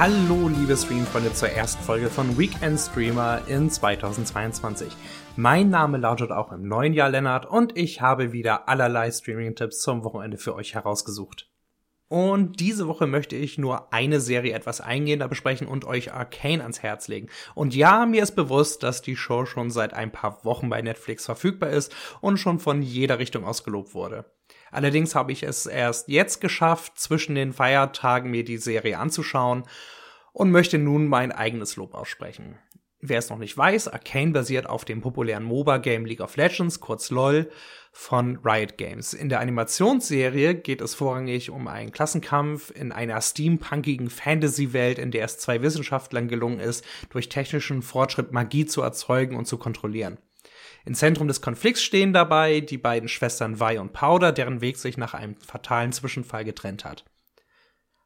Hallo, liebe Streamfreunde, zur ersten Folge von Weekend Streamer in 2022. Mein Name lautet auch im neuen Jahr Lennart und ich habe wieder allerlei Streaming-Tipps zum Wochenende für euch herausgesucht. Und diese Woche möchte ich nur eine Serie etwas eingehender besprechen und euch Arcane ans Herz legen. Und ja, mir ist bewusst, dass die Show schon seit ein paar Wochen bei Netflix verfügbar ist und schon von jeder Richtung aus gelobt wurde. Allerdings habe ich es erst jetzt geschafft, zwischen den Feiertagen mir die Serie anzuschauen und möchte nun mein eigenes Lob aussprechen. Wer es noch nicht weiß, Arcane basiert auf dem populären MOBA-Game League of Legends, kurz LOL, von Riot Games. In der Animationsserie geht es vorrangig um einen Klassenkampf in einer steampunkigen Fantasy-Welt, in der es zwei Wissenschaftlern gelungen ist, durch technischen Fortschritt Magie zu erzeugen und zu kontrollieren. Im Zentrum des Konflikts stehen dabei die beiden Schwestern Vi und Powder, deren Weg sich nach einem fatalen Zwischenfall getrennt hat.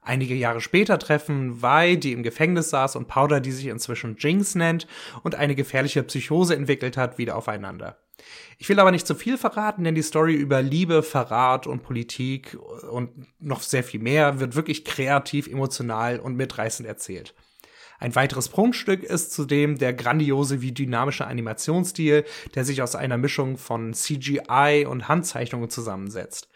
Einige Jahre später treffen Vi, die im Gefängnis saß, und Powder, die sich inzwischen Jinx nennt und eine gefährliche Psychose entwickelt hat, wieder aufeinander. Ich will aber nicht zu viel verraten, denn die Story über Liebe, Verrat und Politik und noch sehr viel mehr wird wirklich kreativ, emotional und mitreißend erzählt. Ein weiteres Prunkstück ist zudem der grandiose wie dynamische Animationsstil, der sich aus einer Mischung von CGI und Handzeichnungen zusammensetzt.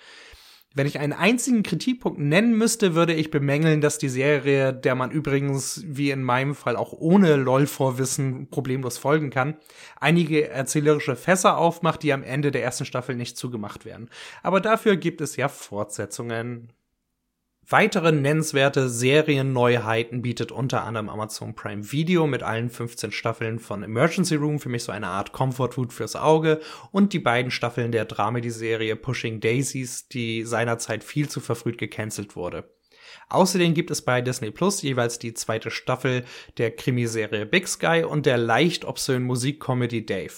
Wenn ich einen einzigen Kritikpunkt nennen müsste, würde ich bemängeln, dass die Serie, der man übrigens wie in meinem Fall auch ohne LOL-Vorwissen problemlos folgen kann, einige erzählerische Fässer aufmacht, die am Ende der ersten Staffel nicht zugemacht werden. Aber dafür gibt es ja Fortsetzungen. Weitere nennenswerte Serienneuheiten bietet unter anderem Amazon Prime Video mit allen 15 Staffeln von Emergency Room, für mich so eine Art Comfort Food fürs Auge, und die beiden Staffeln der Dramedy-Serie Pushing Daisies, die seinerzeit viel zu verfrüht gecancelt wurde. Außerdem gibt es bei Disney Plus jeweils die zweite Staffel der Krimiserie Big Sky und der leicht obszönen Musikcomedy Dave.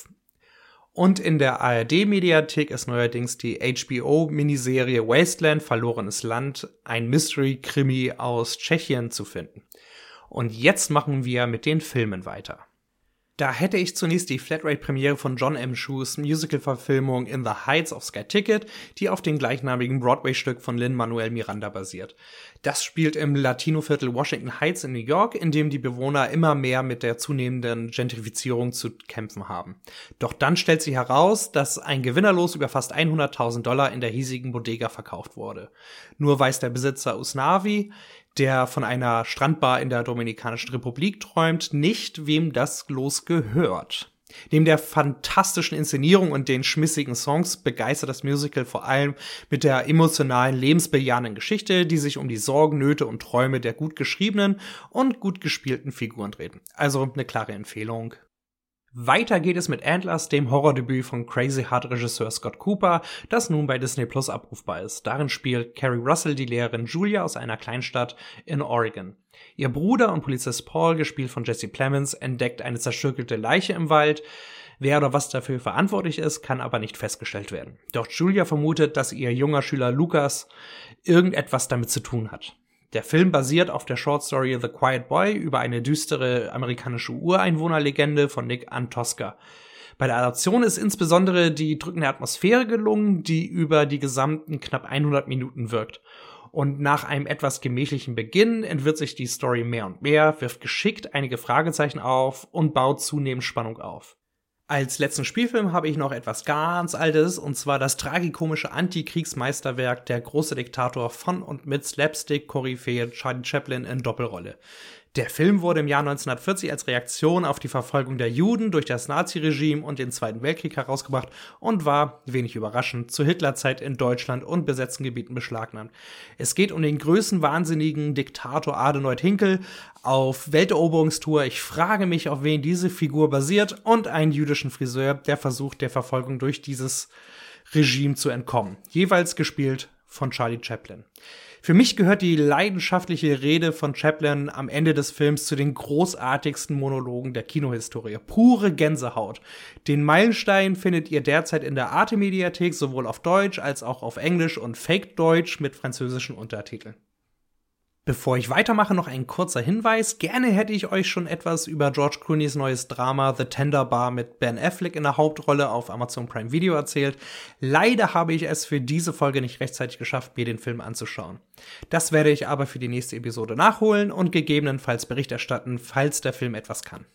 Und in der ARD-Mediathek ist neuerdings die HBO-Miniserie Wasteland Verlorenes Land, ein Mystery-Krimi aus Tschechien zu finden. Und jetzt machen wir mit den Filmen weiter. Da hätte ich zunächst die Flatrate-Premiere von John M. Schuhs Musical-Verfilmung In the Heights of Sky Ticket, die auf dem gleichnamigen Broadway-Stück von Lin-Manuel Miranda basiert. Das spielt im Latino-Viertel Washington Heights in New York, in dem die Bewohner immer mehr mit der zunehmenden Gentrifizierung zu kämpfen haben. Doch dann stellt sich heraus, dass ein Gewinnerlos über fast 100.000 Dollar in der hiesigen Bodega verkauft wurde. Nur weiß der Besitzer Usnavi, der von einer Strandbar in der Dominikanischen Republik träumt, nicht wem das Los gehört. Neben der fantastischen Inszenierung und den schmissigen Songs begeistert das Musical vor allem mit der emotionalen, lebensbejahenden Geschichte, die sich um die Sorgen, Nöte und Träume der gut geschriebenen und gut gespielten Figuren dreht. Also eine klare Empfehlung. Weiter geht es mit Antlers, dem Horrordebüt von Crazy Heart Regisseur Scott Cooper, das nun bei Disney Plus abrufbar ist. Darin spielt Carrie Russell die Lehrerin Julia aus einer Kleinstadt in Oregon. Ihr Bruder und Polizist Paul, gespielt von Jesse Plemons, entdeckt eine zerstückelte Leiche im Wald. Wer oder was dafür verantwortlich ist, kann aber nicht festgestellt werden. Doch Julia vermutet, dass ihr junger Schüler Lukas irgendetwas damit zu tun hat. Der Film basiert auf der Shortstory The Quiet Boy über eine düstere amerikanische Ureinwohnerlegende von Nick Antosca. Bei der Adaption ist insbesondere die drückende Atmosphäre gelungen, die über die gesamten knapp 100 Minuten wirkt. Und nach einem etwas gemächlichen Beginn entwirrt sich die Story mehr und mehr, wirft geschickt einige Fragezeichen auf und baut zunehmend Spannung auf. Als letzten Spielfilm habe ich noch etwas ganz Altes, und zwar das tragikomische Antikriegsmeisterwerk Der große Diktator von und mit Slapstick-Koryphäe Charlie Chaplin in Doppelrolle. Der Film wurde im Jahr 1940 als Reaktion auf die Verfolgung der Juden durch das Naziregime und den Zweiten Weltkrieg herausgebracht und war, wenig überraschend, zur Hitlerzeit in Deutschland und besetzten Gebieten beschlagnahmt. Es geht um den größenwahnsinnigen Diktator Adenoid Hinkel auf Welteroberungstour. Ich frage mich, auf wen diese Figur basiert und einen jüdischen Friseur, der versucht, der Verfolgung durch dieses Regime zu entkommen. Jeweils gespielt von Charlie Chaplin. Für mich gehört die leidenschaftliche Rede von Chaplin am Ende des Films zu den großartigsten Monologen der Kinohistorie. Pure Gänsehaut. Den Meilenstein findet ihr derzeit in der Arte-Mediathek sowohl auf Deutsch als auch auf Englisch und Fake-Deutsch mit französischen Untertiteln. Bevor ich weitermache, noch ein kurzer Hinweis. Gerne hätte ich euch schon etwas über George Clooney's neues Drama The Tender Bar mit Ben Affleck in der Hauptrolle auf Amazon Prime Video erzählt. Leider habe ich es für diese Folge nicht rechtzeitig geschafft, mir den Film anzuschauen. Das werde ich aber für die nächste Episode nachholen und gegebenenfalls Bericht erstatten, falls der Film etwas kann.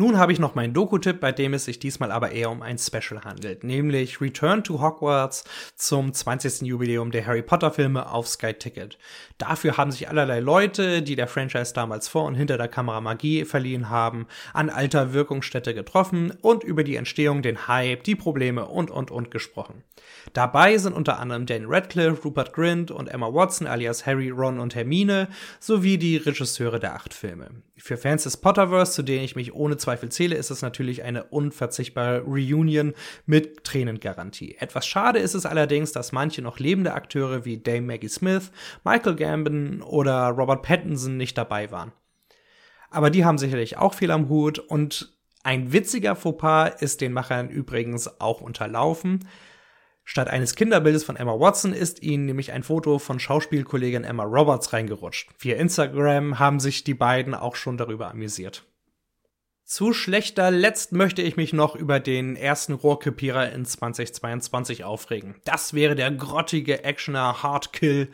Nun habe ich noch meinen Doku-Tipp, bei dem es sich diesmal aber eher um ein Special handelt, nämlich Return to Hogwarts zum 20. Jubiläum der Harry Potter-Filme auf Sky Ticket. Dafür haben sich allerlei Leute, die der Franchise damals vor und hinter der Kamera Magie verliehen haben, an alter Wirkungsstätte getroffen und über die Entstehung, den Hype, die Probleme und und und gesprochen. Dabei sind unter anderem Dan Radcliffe, Rupert Grint und Emma Watson alias Harry, Ron und Hermine sowie die Regisseure der acht Filme. Für Fans des Potterverse, zu denen ich mich ohne Zweifel zähle, ist es natürlich eine unverzichtbare Reunion mit Tränengarantie. Etwas schade ist es allerdings, dass manche noch lebende Akteure wie Dame Maggie Smith, Michael Gambon oder Robert Pattinson nicht dabei waren. Aber die haben sicherlich auch viel am Hut und ein witziger Fauxpas ist den Machern übrigens auch unterlaufen. Statt eines Kinderbildes von Emma Watson ist ihnen nämlich ein Foto von Schauspielkollegin Emma Roberts reingerutscht. Via Instagram haben sich die beiden auch schon darüber amüsiert. Zu schlechter Letzt möchte ich mich noch über den ersten Rohrkrepierer in 2022 aufregen. Das wäre der grottige Actioner Hardkill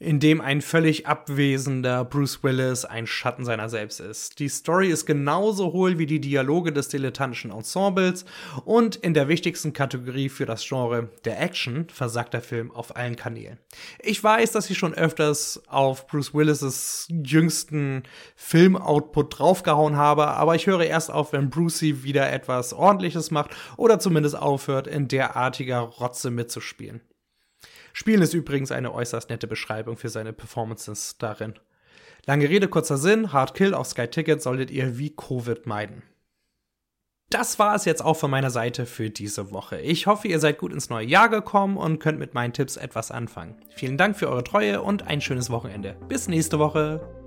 in dem ein völlig abwesender Bruce Willis ein Schatten seiner selbst ist. Die Story ist genauso hohl wie die Dialoge des dilettantischen Ensembles und in der wichtigsten Kategorie für das Genre der Action versagt der Film auf allen Kanälen. Ich weiß, dass ich schon öfters auf Bruce Willis' jüngsten Filmoutput draufgehauen habe, aber ich höre erst auf, wenn Brucey wieder etwas ordentliches macht oder zumindest aufhört, in derartiger Rotze mitzuspielen. Spielen ist übrigens eine äußerst nette Beschreibung für seine Performances darin. Lange Rede, kurzer Sinn, Hard Kill auf Sky Ticket solltet ihr wie Covid meiden. Das war es jetzt auch von meiner Seite für diese Woche. Ich hoffe, ihr seid gut ins neue Jahr gekommen und könnt mit meinen Tipps etwas anfangen. Vielen Dank für eure Treue und ein schönes Wochenende. Bis nächste Woche.